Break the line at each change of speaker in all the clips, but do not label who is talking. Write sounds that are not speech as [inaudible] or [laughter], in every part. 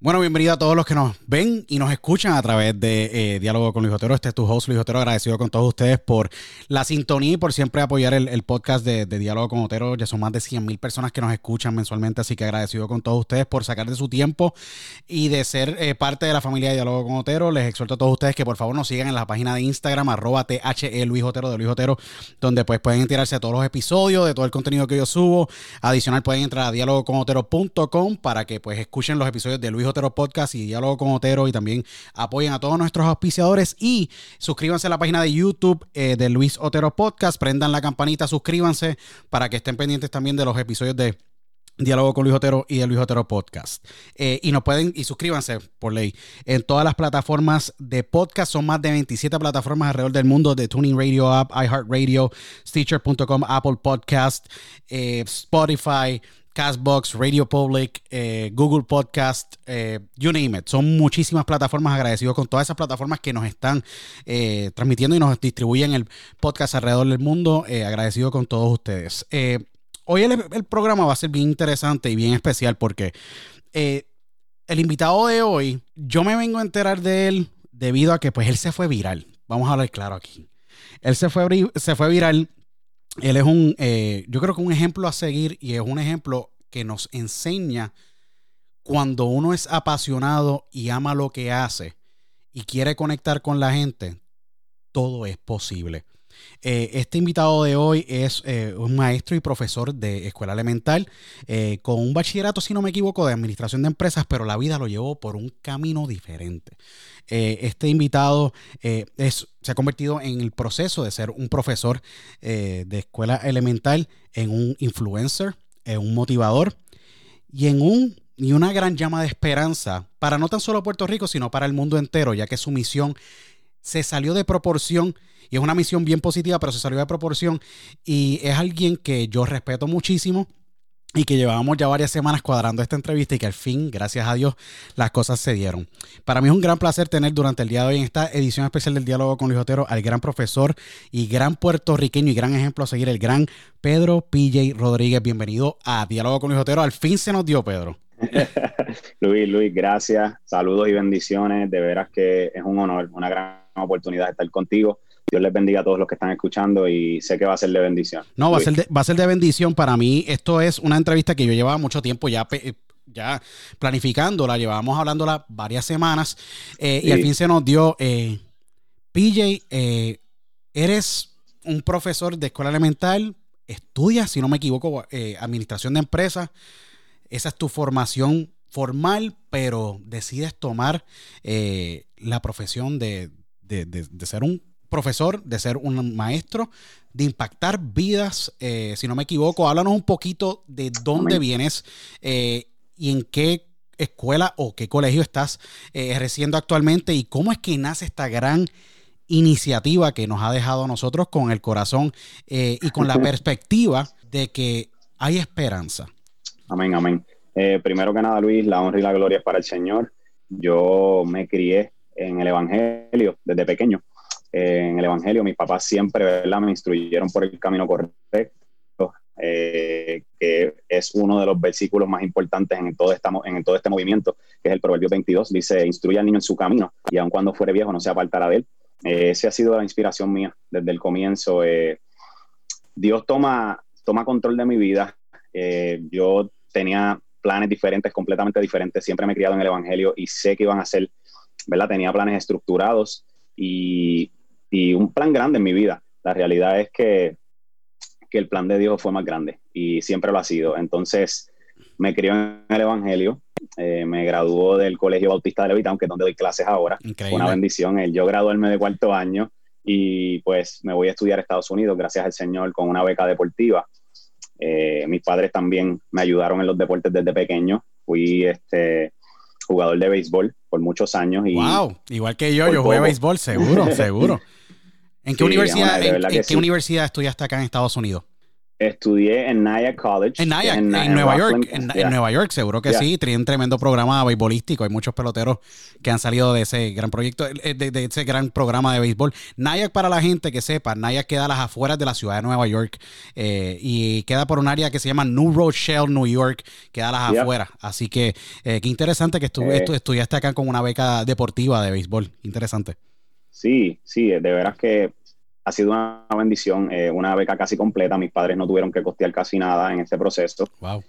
Bueno, bienvenido a todos los que nos ven y nos escuchan a través de eh, Diálogo con Luis Otero. Este es tu host, Luis Otero. Agradecido con todos ustedes por la sintonía y por siempre apoyar el, podcast de, Diálogo con Otero. Ya son más de 100 mil personas que nos escuchan mensualmente, así que agradecido con todos ustedes por sacar de su tiempo y de ser eh, parte de la familia de Diálogo con Otero. Les exhorto a todos ustedes que por favor nos sigan en la página de Instagram, arroba THE Luis Otero de Luis Otero, donde pues pueden enterarse de todos los episodios, de todo el contenido que yo subo. Adicional pueden entrar a dialogoconotero.com para que pues escuchen los episodios de Luis Otero Podcast y Diálogo con Otero y también apoyen a todos nuestros auspiciadores y suscríbanse a la página de YouTube eh, de Luis Otero Podcast, prendan la campanita, suscríbanse para que estén pendientes también de los episodios de Diálogo con Luis Otero y el Luis Otero Podcast. Eh, y nos pueden, y suscríbanse por ley, en todas las plataformas de podcast. Son más de 27 plataformas alrededor del mundo de Tuning Radio App, iHeartRadio, Stitcher.com, Apple Podcast, eh, Spotify, Castbox, Radio Public, eh, Google Podcast, eh, you name it. Son muchísimas plataformas agradecidos con todas esas plataformas que nos están eh, transmitiendo y nos distribuyen el podcast alrededor del mundo. Agradecido con todos ustedes. Hoy el, el programa va a ser bien interesante y bien especial porque el invitado de hoy, yo me vengo a enterar de él debido a que pues él se fue viral. Vamos a hablar claro aquí. Él se fue, se fue viral. Él es un, eh, yo creo que un ejemplo a seguir y es un ejemplo que nos enseña cuando uno es apasionado y ama lo que hace y quiere conectar con la gente, todo es posible. Eh, este invitado de hoy es eh, un maestro y profesor de escuela elemental eh, con un bachillerato, si no me equivoco, de administración de empresas, pero la vida lo llevó por un camino diferente. Este invitado es, se ha convertido en el proceso de ser un profesor de escuela elemental, en un influencer, en un motivador y en un una gran llama de esperanza para no tan solo Puerto Rico, sino para el mundo entero, ya que su misión se salió de proporción y es una misión bien positiva, pero se salió de proporción y es alguien que yo respeto muchísimo y que llevábamos ya varias semanas cuadrando esta entrevista y que al fin, gracias a Dios, las cosas se dieron. Para mí es un gran placer tener durante el día de hoy en esta edición especial del Diálogo con Luis Otero al gran profesor y gran puertorriqueño y gran ejemplo a seguir, el gran Pedro PJ Rodríguez. Bienvenido a Diálogo con Luis Otero. Al fin se nos dio, Pedro. [laughs]
Luis, Luis, gracias, saludos y bendiciones. De veras que es un honor, una gran oportunidad estar contigo. Dios les bendiga a todos los que están escuchando y sé que va a ser de bendición.
No, va a, ser de, va a ser de bendición para mí. Esto es una entrevista que yo llevaba mucho tiempo ya, ya planificándola, llevábamos hablándola varias semanas eh, y al fin se nos dio. eh, PJ, eh, eres un profesor de escuela elemental, estudias, si no me equivoco, administración de empresas. Esa es tu formación formal, pero decides tomar la profesión de, de- de- de ser un profesor, de ser un maestro, de impactar vidas. eh, si no me equivoco, háblanos un poquito de dónde vienes eh, y en qué escuela o qué colegio estás eh, ejerciendo actualmente y cómo es que nace esta gran iniciativa que nos ha dejado a nosotros con el corazón eh, y con la perspectiva de que hay esperanza.
Amén, amén. Eh, primero que nada, Luis, la honra y la gloria es para el Señor. Yo me crié en el Evangelio desde pequeño. En el Evangelio, mis papás siempre ¿verdad? me instruyeron por el camino correcto, eh, que es uno de los versículos más importantes en todo, en todo este movimiento, que es el Proverbio 22. Dice, instruye al niño en su camino y aun cuando fuere viejo no se apartará de él. Eh, esa ha sido la inspiración mía desde el comienzo. Eh, Dios toma, toma control de mi vida. Eh, yo tenía planes diferentes, completamente diferentes. Siempre me he criado en el Evangelio y sé que iban a ser, ¿verdad? Tenía planes estructurados y, y un plan grande en mi vida. La realidad es que, que el plan de Dios fue más grande y siempre lo ha sido. Entonces, me crió en el Evangelio, eh, me graduó del Colegio Bautista de Levita, aunque es donde doy clases ahora.
Increíble.
una bendición el yo graduarme de cuarto año y pues me voy a estudiar a Estados Unidos, gracias al Señor, con una beca deportiva. Eh, mis padres también me ayudaron en los deportes desde pequeño. Fui este, jugador de béisbol por muchos años y
Wow, igual que yo, yo jugué
poco.
béisbol, seguro, seguro. [laughs] ¿En qué, universidad, en, qué universidad estudiaste acá en Estados Unidos?
Estudié en Nyack College.
En Nyack, en, Nueva York. En, Nueva York, seguro que sí. Tiene un tremendo programa beisbolístico. Hay muchos peloteros que han salido de ese gran proyecto, eh, de, ese gran programa de béisbol. Nyack, para la gente que sepa, Nyack queda a las afueras de la ciudad de Nueva York eh, y queda por un área que se llama New Rochelle, New York. Queda a las afueras. Así que eh, qué interesante que estudiaste acá con una beca deportiva de béisbol. Interesante.
Sí, sí, de veras que ha sido una bendición, eh, una beca casi completa. Mis padres no tuvieron que costear casi nada en este proceso.
Wow.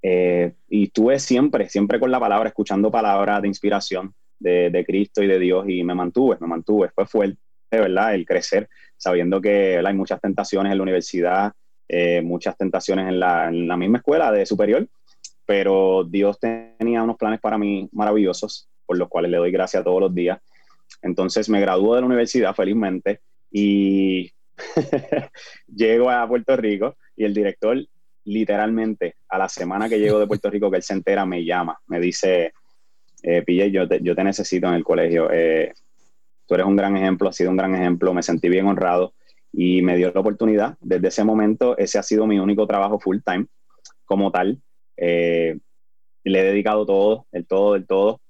Eh, y estuve siempre, siempre con la palabra, escuchando palabras de inspiración de, Cristo y de Dios y me mantuve, me mantuve. Fue fuerte, ¿verdad? El crecer, sabiendo que hay muchas tentaciones en la universidad, eh, muchas tentaciones en la, en la misma escuela de superior, pero Dios tenía unos planes para mí maravillosos, por los cuales le doy gracias todos los días. Entonces me graduó de la universidad felizmente y [laughs] llego a Puerto Rico y el director literalmente a la semana que llego de Puerto Rico que él se entera me llama, me dice, eh, Pille, yo te, yo te necesito en el colegio, eh, tú eres un gran ejemplo, has sido un gran ejemplo, me sentí bien honrado y me dio la oportunidad. Desde ese momento ese ha sido mi único trabajo full time como tal. Eh, le he dedicado todo, el todo, el todo.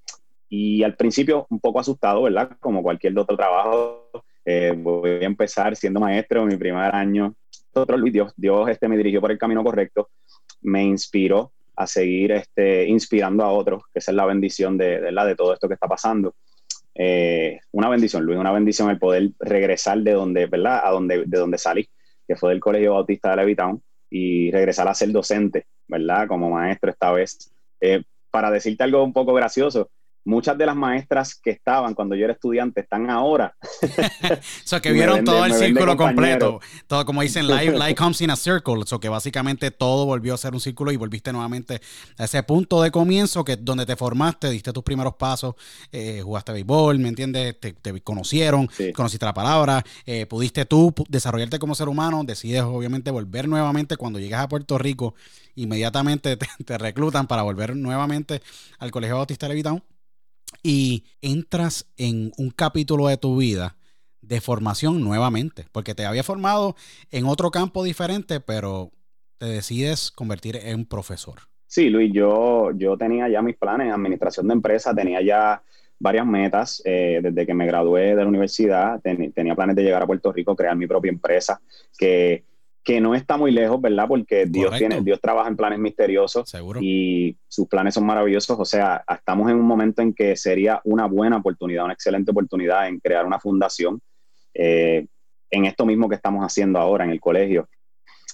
Y al principio un poco asustado, ¿verdad? Como cualquier otro trabajo, eh, voy a empezar siendo maestro mi primer año. Otro, Dios, Dios este, me dirigió por el camino correcto, me inspiró a seguir este, inspirando a otros, que esa es la bendición de, de, de todo esto que está pasando. Eh, una bendición, Luis, una bendición el poder regresar de donde, ¿verdad? A donde, de donde salí, que fue del Colegio Bautista de Levitown, y regresar a ser docente, ¿verdad? Como maestro esta vez. Eh, para decirte algo un poco gracioso, muchas de las maestras que estaban cuando yo era estudiante están ahora. [laughs]
o sea, que vieron todo el círculo completo. Todo, como dicen, [laughs] life, comes in a circle. O sea, que básicamente todo volvió a ser un círculo y volviste nuevamente a ese punto de comienzo que donde te formaste, diste tus primeros pasos, eh, jugaste béisbol, ¿me entiendes? Te, conocieron, conociste la palabra, eh, pudiste tú desarrollarte como ser humano, decides obviamente volver nuevamente cuando llegas a Puerto Rico, inmediatamente te, reclutan para volver nuevamente al Colegio Bautista Levitown y entras en un capítulo de tu vida de formación nuevamente, porque te había formado en otro campo diferente, pero te decides convertir en profesor.
Sí, Luis, yo, yo tenía ya mis planes en administración de empresa, tenía ya varias metas eh, desde que me gradué de la universidad, tenía planes de llegar a Puerto Rico, crear mi propia empresa, que que no está muy lejos, ¿verdad? Porque Dios, tiene, Dios trabaja en planes misteriosos y sus planes son maravillosos. O sea, estamos en un momento en que sería una buena oportunidad, una excelente oportunidad en crear una fundación eh, en esto mismo que estamos haciendo ahora en el colegio.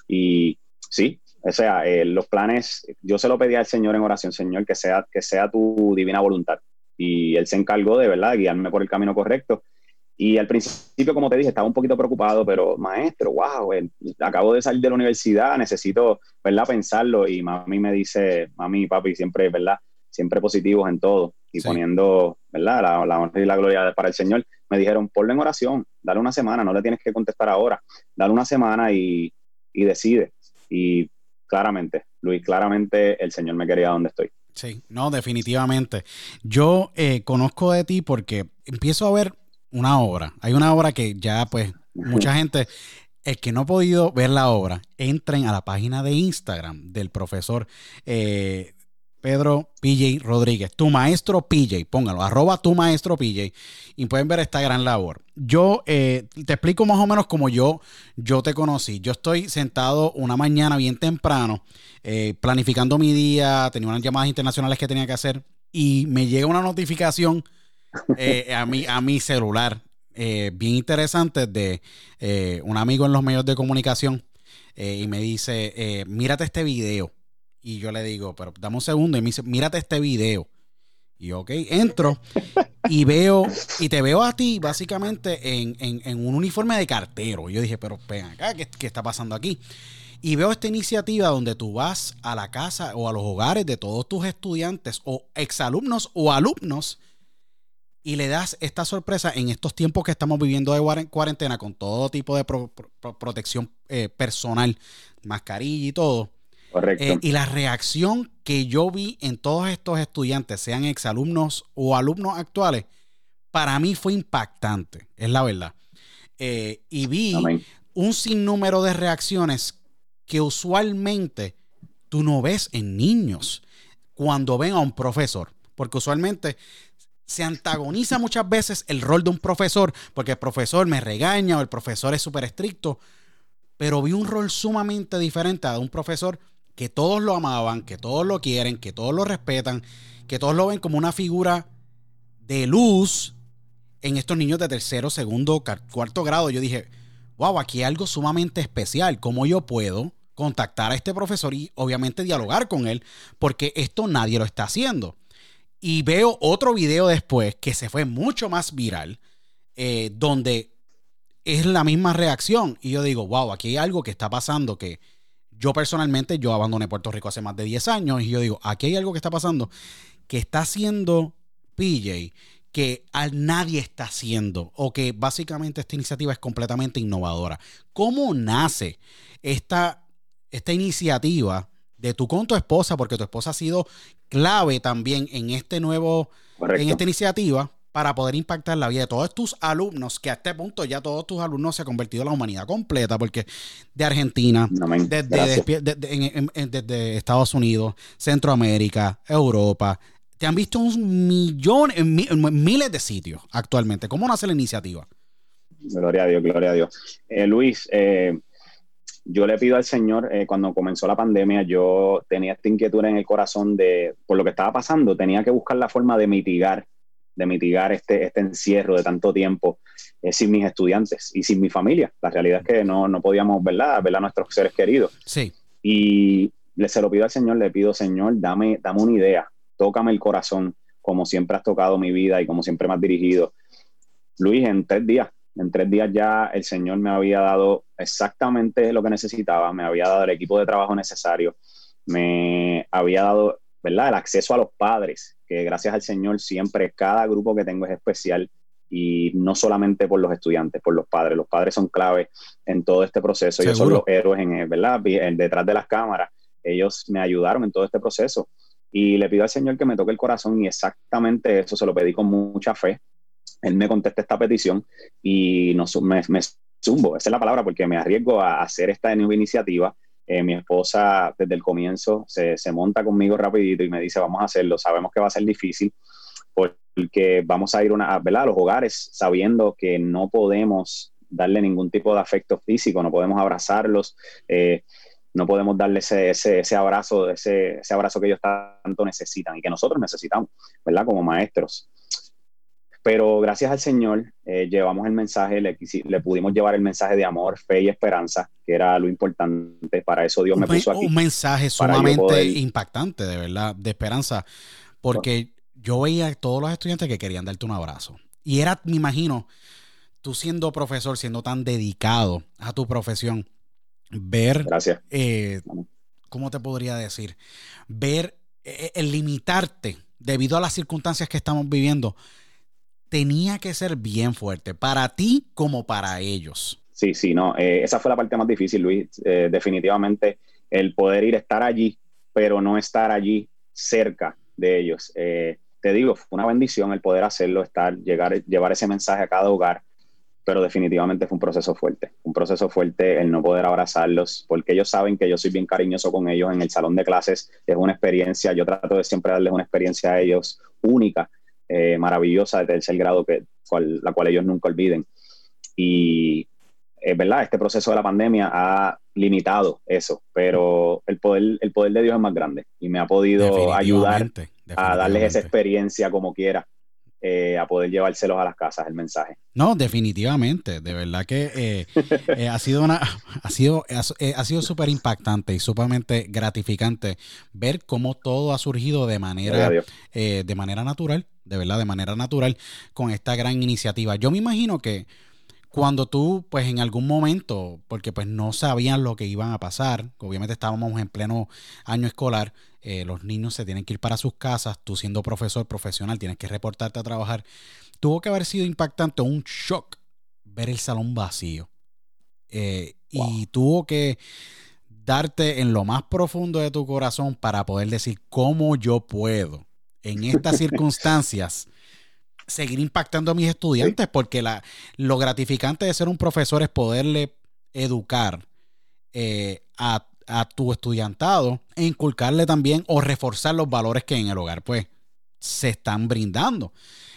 Y sí, o sea, eh, los planes, yo se lo pedí al Señor en oración, Señor, que sea, que sea tu divina voluntad. Y Él se encargó de, ¿verdad?, guiarme por el camino correcto. Y al principio, como te dije, estaba un poquito preocupado, pero maestro, wow, acabo de salir de la universidad, necesito, ¿verdad?, pensarlo. Y mami me dice, mami y papi, siempre, ¿verdad?, siempre positivos en todo y poniendo, ¿verdad?, la, la, honra y la gloria para el Señor. Me dijeron, ponlo en oración, dale una semana, no le tienes que contestar ahora, dale una semana y, y decide. Y claramente, Luis, claramente el Señor me quería donde estoy.
Sí, no, definitivamente. Yo eh, conozco de ti porque empiezo a ver una obra. Hay una obra que ya, pues, mucha gente, el que no ha podido ver la obra, entren a la página de Instagram del profesor eh, Pedro PJ Rodríguez, tu maestro PJ, póngalo, arroba tu maestro PJ, y pueden ver esta gran labor. Yo eh, te explico más o menos como yo, yo te conocí. Yo estoy sentado una mañana bien temprano, eh, planificando mi día, tenía unas llamadas internacionales que tenía que hacer, y me llega una notificación eh, a, mi, a mi celular. Eh, bien interesante de eh, un amigo en los medios de comunicación y me dice, mírate este video. Y yo le digo, pero dame un segundo. Y me dice, mírate este video. Y ok, entro y veo, y te veo a ti básicamente en, en, un uniforme de cartero. Y yo dije, pero ven acá, ¿qué, ¿qué, está pasando aquí? Y veo esta iniciativa donde tú vas a la casa o a los hogares de todos tus estudiantes o exalumnos o alumnos y le das esta sorpresa en estos tiempos que estamos viviendo de cuarentena con todo tipo de protección eh, personal, mascarilla y todo.
Correcto.
Eh, y la reacción que yo vi en todos estos estudiantes, sean exalumnos o alumnos actuales, para mí fue impactante, es la verdad. eh, y vi un sinnúmero de reacciones que usualmente tú no ves en niños cuando ven a un profesor, porque usualmente se antagoniza muchas veces el rol de un profesor, porque el profesor me regaña o el profesor es súper estricto, pero vi un rol sumamente diferente a un profesor que todos lo amaban, que todos lo quieren, que todos lo respetan, que todos lo ven como una figura de luz en estos niños de tercero, segundo, cuarto grado. Yo dije, wow, aquí hay algo sumamente especial. ¿Cómo yo puedo contactar a este profesor y obviamente dialogar con él? Porque esto nadie lo está haciendo. Y veo otro video después que se fue mucho más viral, eh, donde es la misma reacción. Y yo digo, wow, aquí hay algo que está pasando que yo personalmente, yo abandoné Puerto Rico hace más de 10 años y yo digo, aquí hay algo que está pasando que está haciendo PJ que nadie está haciendo o que básicamente esta iniciativa es completamente innovadora. ¿Cómo nace esta, esta iniciativa de tú con tu esposa? Porque tu esposa ha sido clave también en este nuevo, en esta iniciativa para poder impactar la vida de todos tus alumnos, que a este punto ya todos tus alumnos se han convertido en la humanidad completa, porque de Argentina, desde, Estados Unidos, Centroamérica, Europa, te han visto un millón, en, miles de sitios actualmente. ¿Cómo nace la iniciativa?
Gloria a Dios, gloria a Dios. Eh, Luis, eh, yo le pido al Señor, eh, cuando comenzó la pandemia, yo tenía esta inquietud en el corazón de, por lo que estaba pasando, tenía que buscar la forma de mitigar de mitigar este, este encierro de tanto tiempo eh, sin mis estudiantes y sin mi familia. La realidad es que no, no podíamos ¿verdad? ver a nuestros seres queridos.
Sí.
Y le, se lo pido al Señor, le pido, Señor, dame, dame una idea, tócame el corazón, como siempre has tocado mi vida y como siempre me has dirigido. Luis, en tres días, en tres días ya el Señor me había dado exactamente lo que necesitaba, me había dado el equipo de trabajo necesario, me había dado ¿verdad? El acceso a los padres, que gracias al Señor siempre cada grupo que tengo es especial y no solamente por los estudiantes, por los padres. Los padres son clave en todo este proceso. Ellos son los héroes, en, ¿verdad? detrás de las cámaras. Ellos me ayudaron en todo este proceso. Y le pido al Señor que me toque el corazón y exactamente eso se lo pedí con mucha fe. Él me contesta esta petición y no, me, me zumbo, esa es la palabra, porque me arriesgo a hacer esta nueva iniciativa eh, mi esposa desde el comienzo se, se, monta conmigo rapidito y me dice, vamos a hacerlo, sabemos que va a ser difícil porque vamos a ir una, a los hogares sabiendo que no podemos darle ningún tipo de afecto físico, no podemos abrazarlos, eh, no podemos darle ese, ese, ese abrazo, ese, ese abrazo que ellos tanto necesitan y que nosotros necesitamos, ¿verdad? Como maestros. Pero gracias al Señor eh, llevamos el mensaje, le, le, pudimos llevar el mensaje de amor, fe y esperanza, que era lo importante. Para eso Dios me puso aquí.
Un mensaje sumamente impactante, de verdad, de esperanza. Porque yo veía a todos los estudiantes que querían darte un abrazo. Y era, me imagino, tú siendo profesor, siendo tan dedicado a tu profesión, ver.
Gracias.
Eh, ¿Cómo te podría decir? Ver eh, el limitarte debido a las circunstancias que estamos viviendo tenía que ser bien fuerte, para ti como para ellos.
Sí, sí, no, eh, esa fue la parte más difícil, Luis. Eh, definitivamente el poder ir, estar allí, pero no estar allí cerca de ellos. Eh, te digo, fue una bendición el poder hacerlo, estar, llegar, llevar ese mensaje a cada hogar, pero definitivamente fue un proceso fuerte, un proceso fuerte el no poder abrazarlos, porque ellos saben que yo soy bien cariñoso con ellos en el salón de clases, es una experiencia, yo trato de siempre darles una experiencia a ellos única, eh, maravillosa de tercer grado, que, la cual ellos nunca olviden. Y es verdad, este proceso de la pandemia ha limitado eso, pero el poder, el poder de Dios es más grande y me ha podido ayudar a darles esa experiencia como quiera. Eh, a poder llevárselos a las casas el mensaje.
No, definitivamente, de verdad que eh, [laughs] ha sido una, ha sido, ha sido súper impactante y sumamente gratificante ver cómo todo ha surgido de manera, de manera natural de verdad, de manera natural con esta gran iniciativa. Yo me imagino que cuando tú, pues en algún momento, porque pues no sabían lo que iban a pasar, obviamente estábamos en pleno año escolar, eh, los niños se tienen que ir para sus casas, tú siendo profesor profesional tienes que reportarte a trabajar, tuvo que haber sido impactante, un shock ver el salón vacío. Eh, y tuvo que darte en lo más profundo de tu corazón para poder decir cómo yo puedo en estas circunstancias seguir impactando a mis estudiantes, porque la, lo gratificante de ser un profesor es poderle educar eh, a, tu estudiantado e inculcarle también o reforzar los valores que en el hogar pues se están brindando.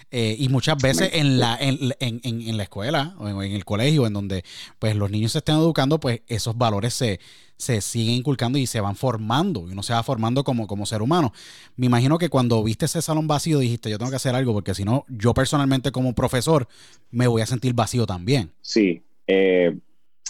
Eh, y muchas veces en la, en, en, en la escuela o en, el colegio, en donde pues los niños se estén educando, pues esos valores se, se siguen inculcando y se van formando, y uno se va formando como, como ser humano. Me imagino que cuando viste ese salón vacío dijiste, yo tengo que hacer algo, porque si no, yo personalmente como profesor me voy a sentir vacío también.
Sí, eh,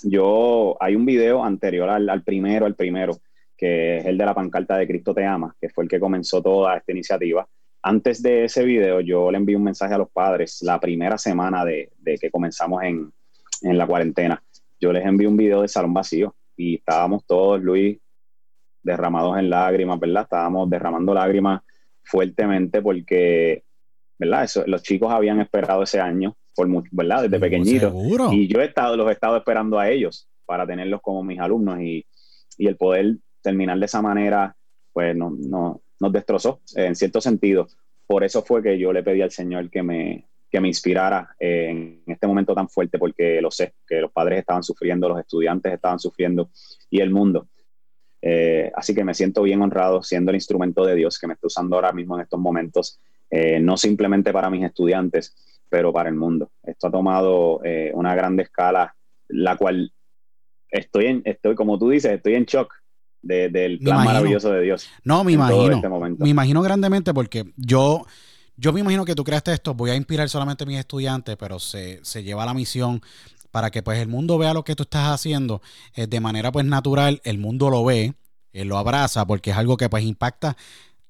yo, hay un video anterior al, primero, al primero, que es el de la pancarta de Cristo te ama, que fue el que comenzó toda esta iniciativa. Antes de ese video, yo le envié un mensaje a los padres la primera semana de, que comenzamos en, en la cuarentena. Yo les envié un video de salón vacío y estábamos todos, Luis, derramados en lágrimas, ¿verdad? Estábamos derramando lágrimas fuertemente porque, ¿verdad? Eso, los chicos habían esperado ese año, por ¿verdad? Desde pequeñitos. Y yo he estado, los he estado esperando a ellos para tenerlos como mis alumnos y, y el poder terminar de esa manera, pues no, no, nos destrozó en cierto sentido. Por eso fue que yo le pedí al Señor que me, que me inspirara en este momento tan fuerte, porque lo sé, que los padres estaban sufriendo, los estudiantes estaban sufriendo y el mundo. Eh, así que me siento bien honrado siendo el instrumento de Dios que me está usando ahora mismo en estos momentos, eh, no simplemente para mis estudiantes, pero para el mundo. Esto ha tomado eh, una gran escala, la cual estoy, en, estoy, como tú dices, estoy en shock del plan maravilloso de Dios.
No, me imagino. Este me imagino grandemente porque yo yo me imagino que tú creaste esto, voy a inspirar solamente a mis estudiantes, pero se, lleva la misión para que pues el mundo vea lo que tú estás haciendo eh, de manera pues natural, el mundo lo ve, eh, lo abraza porque es algo que pues impacta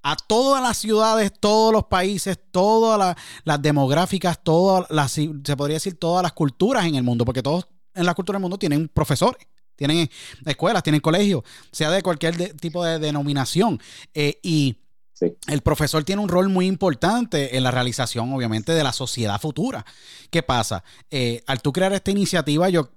a todas las ciudades, todos los países, todas las, demográficas, todas las, se podría decir todas las culturas en el mundo, porque todos en la cultura del mundo tienen profesores, tienen escuelas, tienen colegios, sea de cualquier tipo de denominación. Eh, y el profesor tiene un rol muy importante en la realización, obviamente, de la sociedad futura. ¿Qué pasa? Eh, al tú crear esta iniciativa, yo,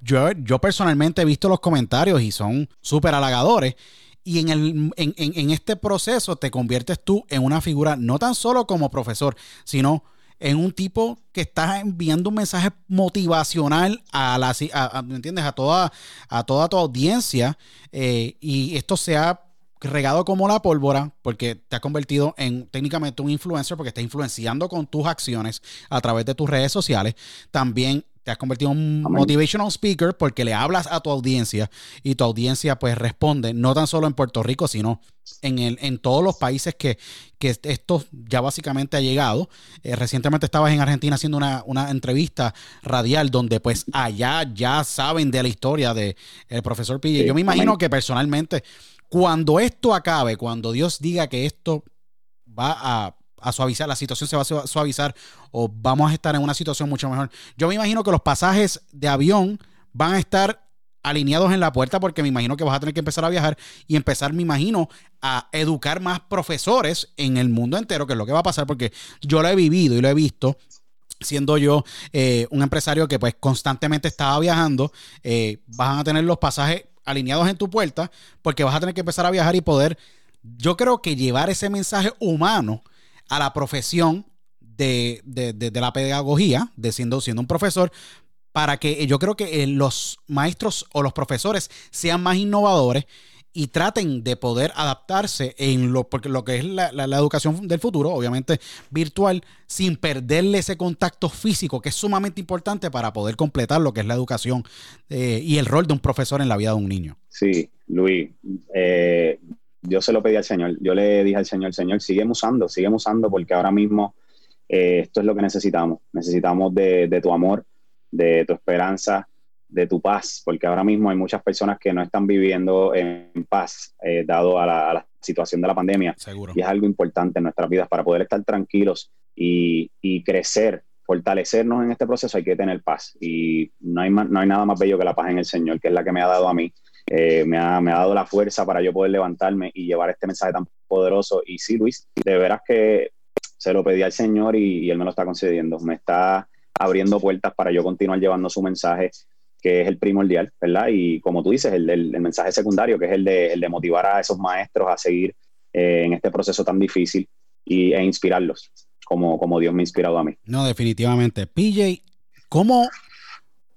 yo, yo personalmente he visto los comentarios y son súper halagadores. Y en, el, en, en, este proceso te conviertes tú en una figura no tan solo como profesor, sino en un tipo que está enviando un mensaje motivacional a la, ¿me entiendes? A toda, a toda tu audiencia. Eh, y esto se ha regado como la pólvora, porque te ha convertido en técnicamente un influencer, porque está influenciando con tus acciones a través de tus redes sociales. También te has convertido en un motivational speaker porque le hablas a tu audiencia y tu audiencia pues responde, no tan solo en Puerto Rico, sino en, el, en todos los países que, esto ya básicamente ha llegado. Eh, recientemente estabas en Argentina haciendo una, entrevista radial donde pues allá ya saben de la historia del el profesor Pille. Yo me imagino que personalmente cuando esto acabe, cuando Dios diga que esto va a, suavizar, la situación se va a suavizar o vamos a estar en una situación mucho mejor. Yo me imagino que los pasajes de avión van a estar alineados en la puerta porque me imagino que vas a tener que empezar a viajar y empezar, me imagino, a educar más profesores en el mundo entero, que es lo que va a pasar porque yo lo he vivido y lo he visto siendo yo eh, un empresario que pues constantemente estaba viajando, eh, van a tener los pasajes alineados en tu puerta, porque vas a tener que empezar a viajar y poder, yo creo que llevar ese mensaje humano a la profesión de, la pedagogía, de siendo, siendo un profesor, para que yo creo que eh, los maestros o los profesores sean más innovadores y traten de poder adaptarse en lo, porque lo que es la, educación del futuro, obviamente virtual, sin perderle ese contacto físico que es sumamente importante para poder completar lo que es la educación eh, y el rol de un profesor en la vida de un niño.
Sí, Luis, eh, yo se lo pedí al Señor, yo le dije al Señor, Señor, sigue usando, sigue usando porque ahora mismo eh, esto es lo que necesitamos, necesitamos de, de tu amor, de tu esperanza, de tu paz, porque ahora mismo hay muchas personas que no están viviendo en paz, eh, dado a la, situación de la pandemia.
Seguro.
Y es algo importante en nuestras vidas para poder estar tranquilos y, crecer, fortalecernos en este proceso, hay que tener paz. Y no hay, no hay nada más bello que la paz en el Señor, que es la que me ha dado a mí. Eh, me, ha, dado la fuerza para yo poder levantarme y llevar este mensaje tan poderoso. Y sí, Luis, de veras que se lo pedí al Señor y, y Él me lo está concediendo. Me está abriendo puertas para yo continuar llevando su mensaje que es el primordial, ¿verdad? Y como tú dices, el, mensaje secundario, que es el de, motivar a esos maestros a seguir eh, en este proceso tan difícil y, e inspirarlos. como, como Dios me ha inspirado a mí.
No, definitivamente. PJ, ¿cómo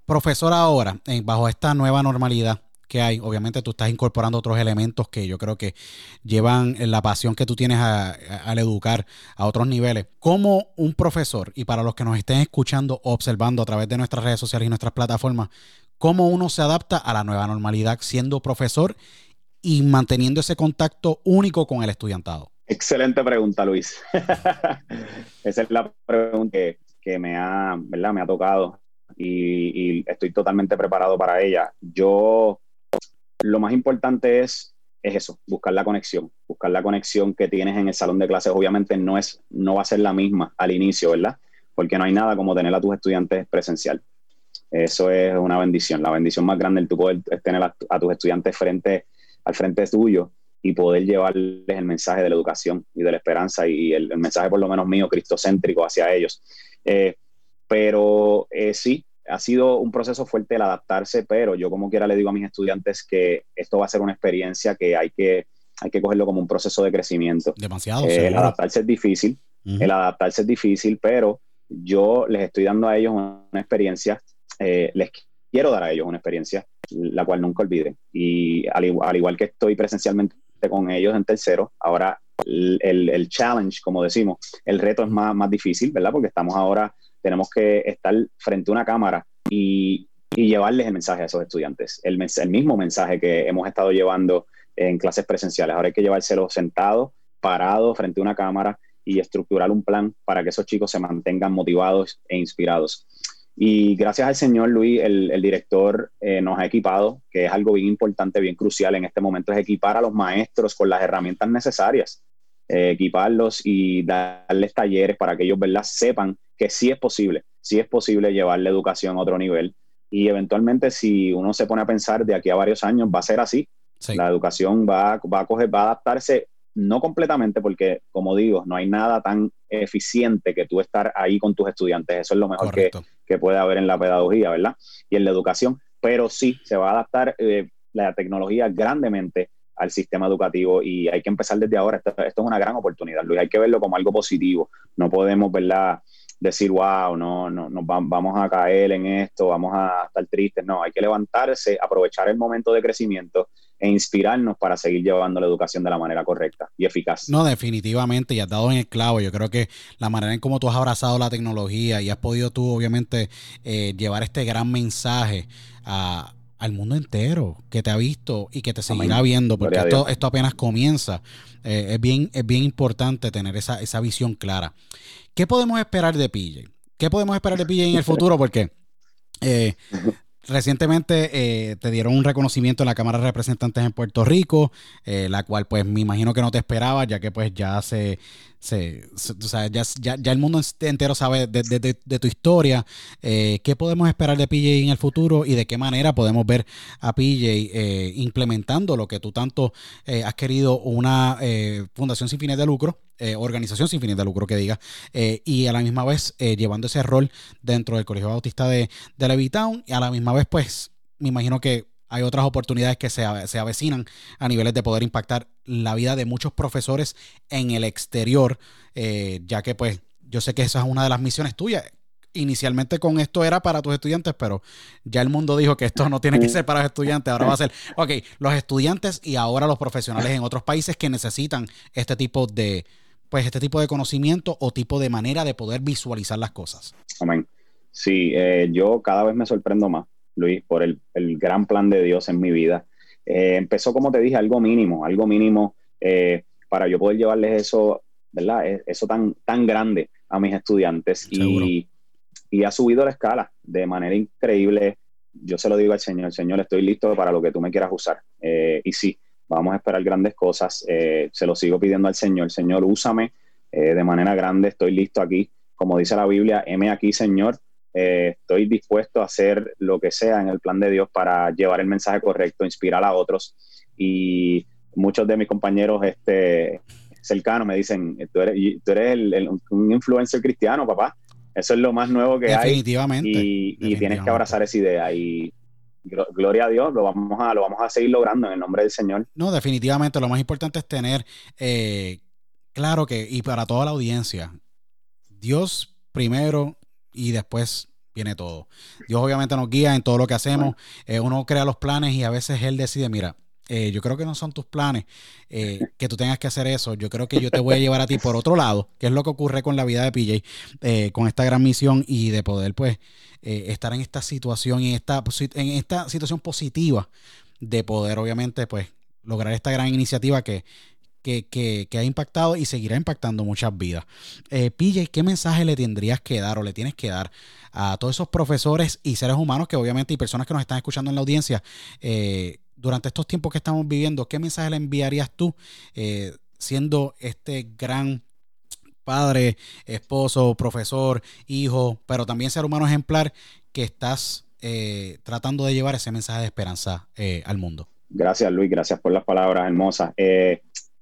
profesor ahora, bajo esta nueva normalidad, que hay. Obviamente tú estás incorporando otros elementos que yo creo que llevan la pasión que tú tienes al educar a otros niveles. Como un profesor, y para los que nos estén escuchando observando a través de nuestras redes sociales y nuestras plataformas, cómo uno se adapta a la nueva normalidad siendo profesor y manteniendo ese contacto único con el estudiantado.
Excelente pregunta, Luis. [laughs] Esa es la pregunta que, me, ha, ¿verdad? me ha tocado y, y, estoy totalmente preparado para ella. Yo lo más importante es, es eso, buscar la conexión, buscar la conexión que tienes en el salón de clases. Obviamente no, es, no va a ser la misma al inicio, ¿verdad? Porque no hay nada como tener a tus estudiantes presencial. Eso es una bendición. La bendición más grande tú poder tener a, tus estudiantes frente, al frente tuyo y poder llevarles el mensaje de la educación y de la esperanza y el, mensaje por lo menos mío, cristocéntrico hacia ellos. Eh, pero eh, sí, ha sido un proceso fuerte el adaptarse, pero yo como quiera le digo a mis estudiantes que esto va a ser una experiencia que hay que, hay que cogerlo como un proceso de crecimiento.
Demasiado.
Eh, el adaptarse es difícil, el adaptarse es difícil, pero yo les estoy dando a ellos una experiencia, eh, les quiero dar a ellos una experiencia, la cual nunca olviden. Y al, igual, que estoy presencialmente con ellos en tercero, ahora el, el, challenge, como decimos, el reto es más, más difícil, ¿verdad? Porque estamos ahora tenemos que estar frente a una cámara y, llevarles el mensaje a esos estudiantes, el, el, mismo mensaje que hemos estado llevando en clases presenciales. Ahora hay que llevárselo sentado, parado, frente a una cámara y estructurar un plan para que esos chicos se mantengan motivados e inspirados. Y gracias al señor Luis, el, director eh, nos ha equipado, que es algo bien importante, bien crucial en este momento, es equipar a los maestros con las herramientas necesarias, eh, equiparlos y darles talleres para que ellos ¿verdad? sepan que sí es posible, sí es posible llevar la educación a otro nivel. Y eventualmente, si uno se pone a pensar de aquí a varios años, va a ser así. La educación va, va, a coger, va a adaptarse, no completamente, porque, como digo, no hay nada tan eficiente que tú estar ahí con tus estudiantes. Eso es lo mejor que, que, puede haber en la pedagogía, ¿verdad? Y en la educación. Pero sí, se va a adaptar eh, la tecnología grandemente al sistema educativo y hay que empezar desde ahora. Esto, esto, es una gran oportunidad, Luis. Hay que verlo como algo positivo. No podemos, ¿verdad? Decir, wow, no, no, no, vamos a caer en esto, vamos a estar tristes. No, hay que levantarse, aprovechar el momento de crecimiento e inspirarnos para seguir llevando la educación de la manera correcta y eficaz.
No, definitivamente, y has dado en el clavo. Yo creo que la manera en cómo tú has abrazado la tecnología y has podido tú, obviamente, eh, llevar este gran mensaje al mundo entero que te ha visto y que te seguirá viendo, porque esto, esto, apenas comienza. Eh, es, bien, es bien importante tener esa, esa visión clara. ¿Qué podemos esperar de PJ? ¿Qué podemos esperar de PJ en el futuro? Porque eh, recientemente eh, te dieron un reconocimiento en la Cámara de Representantes en Puerto Rico, la cual pues me imagino que no te esperaba, ya que pues ya se, se, ya, ya, el mundo entero sabe de, tu historia. Eh, ¿Qué podemos esperar de PJ en el futuro y de qué manera podemos ver a PJ eh, implementando lo que tú tanto eh, has querido, una fundación sin fines de lucro? organización sin fines de lucro que diga, y a la misma vez llevando ese rol dentro del Colegio Bautista de, de Levitown, y a la misma vez, pues, me imagino que hay otras oportunidades que se, se, avecinan a niveles de poder impactar la vida de muchos profesores en el exterior, eh, ya que pues yo sé que esa es una de las misiones tuyas. Inicialmente con esto era para tus estudiantes, pero ya el mundo dijo que esto no tiene que ser para los estudiantes, ahora va a ser, ok, los estudiantes y ahora los profesionales en otros países que necesitan este tipo de, pues este tipo de conocimiento o tipo de manera de poder visualizar las cosas.
Amén. Sí, eh, yo cada vez me sorprendo más Luis, por el, gran plan de Dios en mi vida. Eh, empezó, como te dije, algo mínimo, algo mínimo eh, para yo poder llevarles eso, ¿verdad? E, eso tan, tan grande a mis estudiantes y, y, ha subido la escala de manera increíble. Yo se lo digo al Señor, Señor, estoy listo para lo que tú me quieras usar. Eh, y sí, vamos a esperar grandes cosas. se lo sigo pidiendo al Señor, Señor, úsame de manera grande, estoy listo aquí. Como dice la Biblia, heme aquí, Señor, eh, estoy dispuesto a hacer lo que sea en el plan de Dios para llevar el mensaje correcto, inspirar a otros. Y muchos de mis compañeros este, cercanos me dicen, tú eres, tú eres un influencer cristiano, papá. Eso es lo más nuevo que
hay. Definitivamente.
Y, tienes que abrazar esa idea. Y gloria a Dios, lo vamos a, lo vamos a seguir logrando en el nombre del Señor.
No, definitivamente. Lo más importante es tener eh, claro que, y para toda la audiencia, Dios primero y después viene todo. Dios obviamente nos guía en todo lo que hacemos. Eh, uno crea los planes y a veces Él decide, mira, eh, yo creo que no son tus planes eh, que tú tengas que hacer eso. Yo creo que yo te voy a llevar a ti por otro lado, que es lo que ocurre con la vida de PJ, con esta gran misión y de poder, pues, estar en esta situación y esta, en esta situación positiva de poder, obviamente, pues, lograr esta gran iniciativa que, que, ha impactado y seguirá impactando muchas vidas. Eh, PJ, ¿qué mensaje le tendrías que dar o le tienes que dar a todos esos profesores y seres humanos que obviamente y personas que nos están escuchando en la audiencia eh, durante estos tiempos que estamos viviendo? ¿Qué mensaje le enviarías tú eh, siendo este gran padre, esposo, profesor, hijo, pero también ser humano ejemplar que estás eh, tratando de llevar ese mensaje de esperanza al mundo?
Gracias, Luis. Gracias por las palabras hermosas.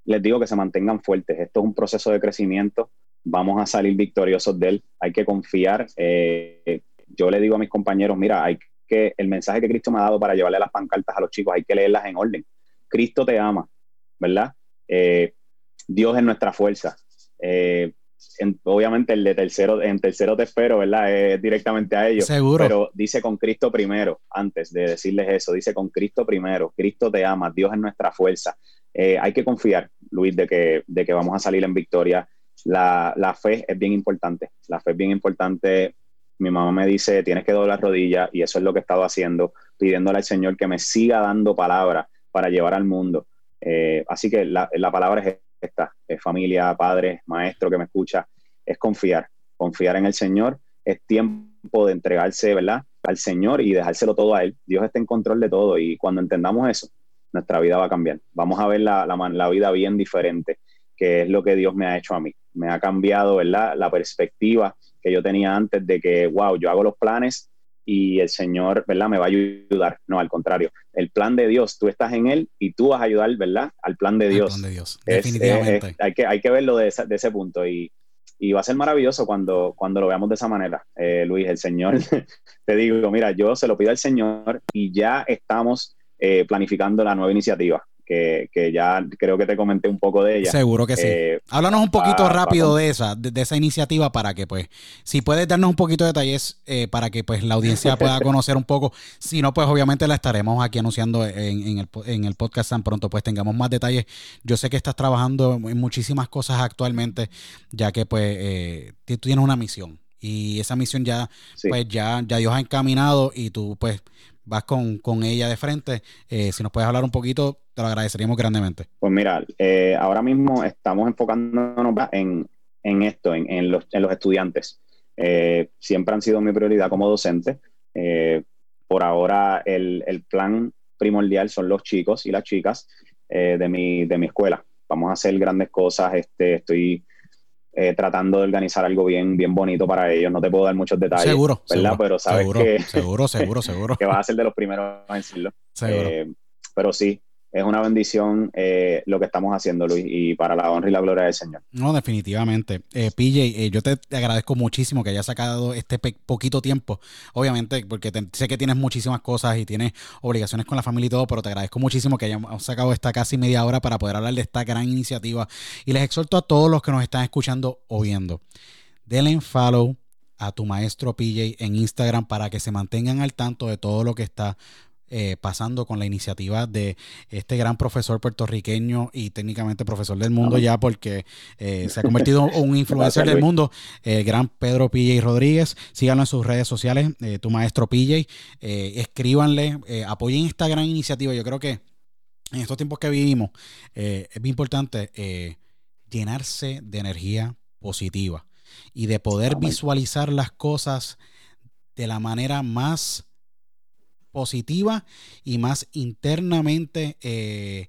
Les digo que se mantengan fuertes. Esto es un proceso de crecimiento. Vamos a salir victoriosos de él. Hay que confiar. Eh, yo le digo a mis compañeros, mira, hay que el mensaje que Cristo me ha dado para llevarle las pancartas a los chicos, hay que leerlas en orden. Cristo te ama, ¿verdad? Eh, Dios es nuestra fuerza. Eh, obviamente el de tercero, en tercero te espero, ¿verdad? Es directamente a ellos.
Seguro.
Pero dice con Cristo primero, antes de decirles eso, dice con Cristo primero, Cristo te ama, Dios es nuestra fuerza. Eh, hay que confiar, Luis, de que, de que vamos a salir en victoria. La, la, fe es bien importante, la fe es bien importante. Mi mamá me dice, tienes que doblar rodillas y eso es lo que he estado haciendo, pidiéndole al Señor que me siga dando palabras para llevar al mundo. Eh, así que la, la palabra es esta, es familia, padre, maestro que me escucha, es confiar, confiar en el Señor. Es tiempo de entregarse, ¿verdad? Al Señor y dejárselo todo a Él. Dios está en control de todo y cuando entendamos eso, nuestra vida va a cambiar. Vamos a ver la, la, vida bien diferente, que es lo que Dios me ha hecho a mí. Me ha cambiado, ¿verdad? La perspectiva que yo tenía antes de que, wow, yo hago los planes y el Señor, ¿verdad? Me va a ayudar. No, al contrario. El plan de Dios, tú estás en Él y tú vas a ayudar, ¿verdad? Al plan de Dios.
Plan de Dios. Definitivamente.
hay, que, hay que verlo de, de ese punto y, y, va a ser maravilloso cuando, cuando lo veamos de esa manera. Eh, Luis, el Señor, [laughs] te digo, mira, yo se lo pido al Señor y ya estamos eh, planificando la nueva iniciativa. Que, que, ya creo que te comenté un poco de ella.
Seguro que sí. Eh, Háblanos un poquito rápido de esa, de, esa iniciativa para que, pues, si puedes darnos un poquito de detalles eh, para que, pues, la audiencia pueda [laughs] conocer un poco. Si no, pues, obviamente la estaremos aquí anunciando en, el, en el podcast tan pronto, pues, tengamos más detalles. Yo sé que estás trabajando en muchísimas cosas actualmente, ya que, pues, tú tienes una misión y esa misión ya, pues, ya, ya Dios ha encaminado y tú, pues, vas con, ella de frente. Eh, si nos puedes hablar un poquito, te lo agradeceríamos grandemente.
Pues mira, eh, ahora mismo estamos enfocándonos en, en esto, en, los, en, los, estudiantes. Eh, siempre han sido mi prioridad como docente. por ahora el, el, plan primordial son los chicos y las chicas de, mi, de mi escuela. Vamos a hacer grandes cosas. Este, estoy eh, tratando de organizar algo bien, bien bonito para ellos. No te puedo dar muchos detalles,
seguro,
¿verdad? pero sabes que,
seguro, seguro, seguro. [laughs]
que vas a ser de los primeros a decirlo. Eh, pero sí, es una bendición eh, lo que estamos haciendo, Luis, y para la honra y la gloria del Señor.
No, definitivamente. Eh, PJ, eh, yo te, agradezco muchísimo que hayas sacado este poquito tiempo, obviamente, porque sé que tienes muchísimas cosas y tienes obligaciones con la familia y todo, pero te agradezco muchísimo que hayamos sacado esta casi media hora para poder hablar de esta gran iniciativa. Y les exhorto a todos los que nos están escuchando o viendo, denle follow a tu maestro PJ en Instagram para que se mantengan al tanto de todo lo que está eh, pasando con la iniciativa de este gran profesor puertorriqueño y técnicamente profesor del mundo ya porque eh, se ha convertido en un [laughs] influencer del mundo, el gran Pedro PJ Rodríguez. Síganlo en sus redes sociales, eh, tu maestro PJ. escríbanle, apoyen esta gran iniciativa. Yo creo que en estos tiempos que vivimos es muy importante llenarse de energía positiva y de poder visualizar las cosas de la manera más positiva y más internamente eh,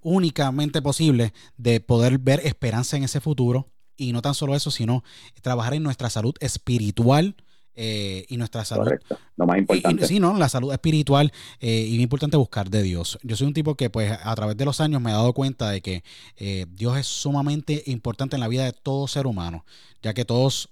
únicamente posible de poder ver esperanza en ese futuro. Y no tan solo eso, sino trabajar en nuestra salud espiritual. Eh, y nuestra salud.
Correcto, lo más importante.
sí, ¿no? La salud espiritual eh, y muy importante buscar de Dios. Yo soy un tipo que, pues, a través de los años me he dado cuenta de que Dios es sumamente importante en la vida de todo ser humano, ya que todos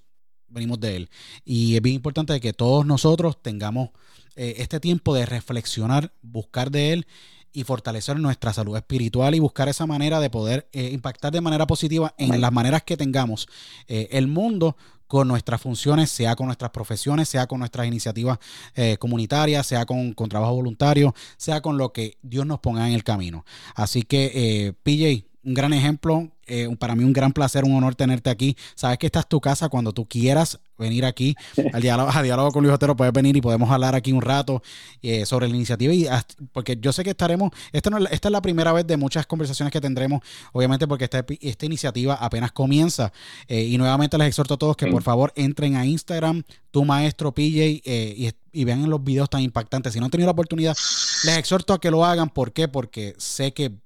venimos de Él. Y es bien importante que todos nosotros tengamos eh, este tiempo de reflexionar, buscar de Él y fortalecer nuestra salud espiritual y buscar esa manera de poder eh, impactar de manera positiva en las maneras que tengamos eh, el mundo con nuestras funciones, sea con nuestras profesiones, sea con nuestras iniciativas eh, comunitarias, sea con, con, trabajo voluntario, sea con lo que Dios nos ponga en el camino. Así que, PJ, un gran ejemplo. Eh, para mí un gran placer, un honor tenerte aquí. Sabes que esta es tu casa cuando tú quieras venir aquí [laughs] al diálogo, a diálogo con Luis Otero, puedes venir y podemos hablar aquí un rato eh, sobre la iniciativa. Y porque yo sé que estaremos, esta, no es, esta es la primera vez de muchas conversaciones que tendremos, obviamente porque esta, esta iniciativa apenas comienza. Eh, y nuevamente les exhorto a todos que por favor entren a Instagram, tu maestro PJ, y, y vean los videos tan impactantes. Si no han tenido la oportunidad, les exhorto a que lo hagan. ¿Por qué? Porque sé que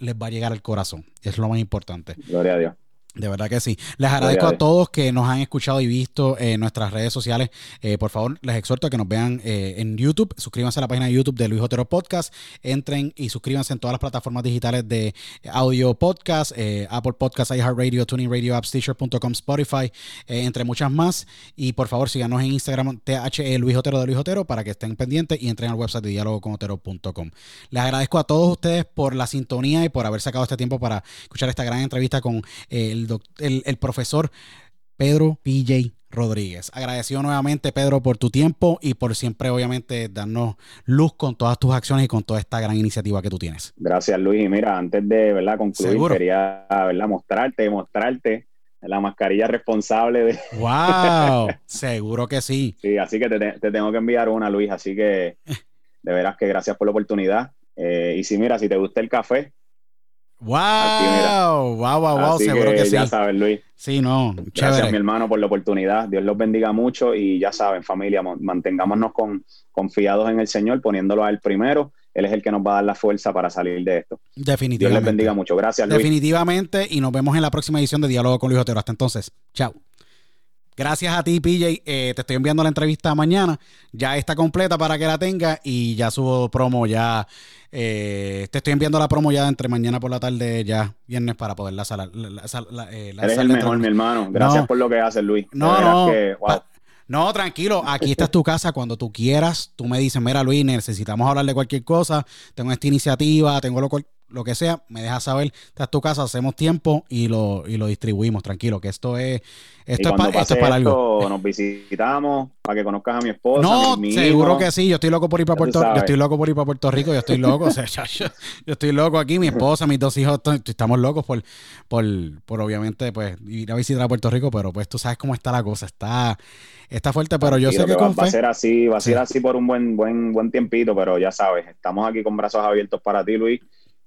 les va a llegar al corazón. Es lo más importante.
Gloria a Dios.
De verdad que sí. Les agradezco a todos que nos han escuchado y visto en nuestras redes sociales. Eh, por favor, les exhorto a que nos vean eh, en YouTube. Suscríbanse a la página de YouTube de Luis Otero Podcast. Entren y suscríbanse en todas las plataformas digitales de audio podcast, eh, Apple Podcasts, iHeartRadio, Tuning Radio, AppSteacher.com, Spotify, entre muchas más. Y por favor, síganos en Instagram, THE Luis Otero de Luis Otero, para que estén pendientes y entren al website de dialogoconotero.com. Les agradezco a todos ustedes por la sintonía y por haber sacado este tiempo para escuchar esta gran entrevista con el el, profesor Pedro PJ Rodríguez. Agradecido nuevamente, Pedro, por tu tiempo y por siempre, obviamente, darnos luz con todas tus acciones y con toda esta gran iniciativa que tú tienes.
Gracias, Luis. Y mira, antes de ¿verdad? concluir, quería ¿verdad? mostrarte, mostrarte la mascarilla responsable de. [laughs]
¡Wow! Seguro que sí. [laughs]
Sí, así que te, tengo que enviar una, Luis. Así que [laughs] de veras que gracias por la oportunidad. Eh, y si mira, si te gusta el café,
Wow, wow, wow, wow, seguro que, sí.
Ya sabes, Luis.
Sí, no,
Gracias, mi hermano, por la oportunidad. Dios los bendiga mucho y ya saben, familia, mantengámonos con, confiados en el Señor, poniéndolo a Él primero. Él es el que nos va a dar la fuerza para salir de esto.
Definitivamente.
Dios les bendiga mucho. Gracias, Luis.
Definitivamente, y nos vemos en la próxima edición de Diálogo con Luis Otero. Hasta entonces, chao. Gracias a ti, PJ. Eh, te estoy enviando la entrevista mañana. Ya está completa para que la tenga y ya subo promo ya. Eh, te estoy enviando la promo ya entre mañana por la tarde, ya viernes, para poderla salar.
Eh, Eres el mejor, mi hermano. Gracias por lo que haces, Luis.
No, no. no, tranquilo. Aquí está tu casa. Cuando tú quieras, tú me dices, mira, Luis, necesitamos hablar de cualquier cosa. Tengo esta iniciativa, tengo lo cual lo que sea, me dejas saber, esta es tu casa, hacemos tiempo y lo, y lo distribuimos, tranquilo, que esto es, esto, es, para, esto es para algo.
Nos visitamos para que conozcas a mi esposa.
No, seguro que sí, yo estoy loco por ir para Puerto Rico, yo estoy loco por ir para Puerto Rico, yo estoy loco, o sea, yo, estoy loco aquí, mi esposa, mis dos hijos, estamos locos por, por, por obviamente pues ir a visitar a Puerto Rico, pero pues tú sabes cómo está la cosa, está, está fuerte, pero yo sé que,
va, a ser así, va a ser así por un buen, buen, buen tiempito, pero ya sabes, estamos aquí con brazos abiertos para ti, Luis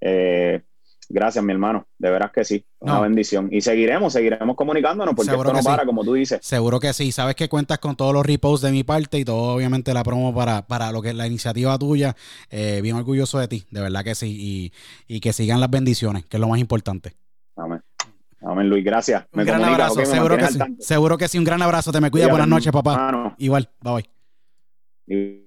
eh, gracias, mi hermano. De veras que sí. Una bendición. Y seguiremos, seguiremos comunicándonos porque esto no para, como tú dices.
Seguro que sí. Sabes que cuentas con todos los reposts de mi parte y todo, obviamente, la promo para, para lo que es la iniciativa tuya. Eh, bien orgulloso de ti, de verdad que sí. Y, que sigan las bendiciones, que es lo más importante.
Amén. Amén, Luis. Gracias.
Un gran abrazo. seguro, que sí. seguro que sí. Un gran abrazo. Te me cuida. Buenas noches, papá. Igual. Bye bye.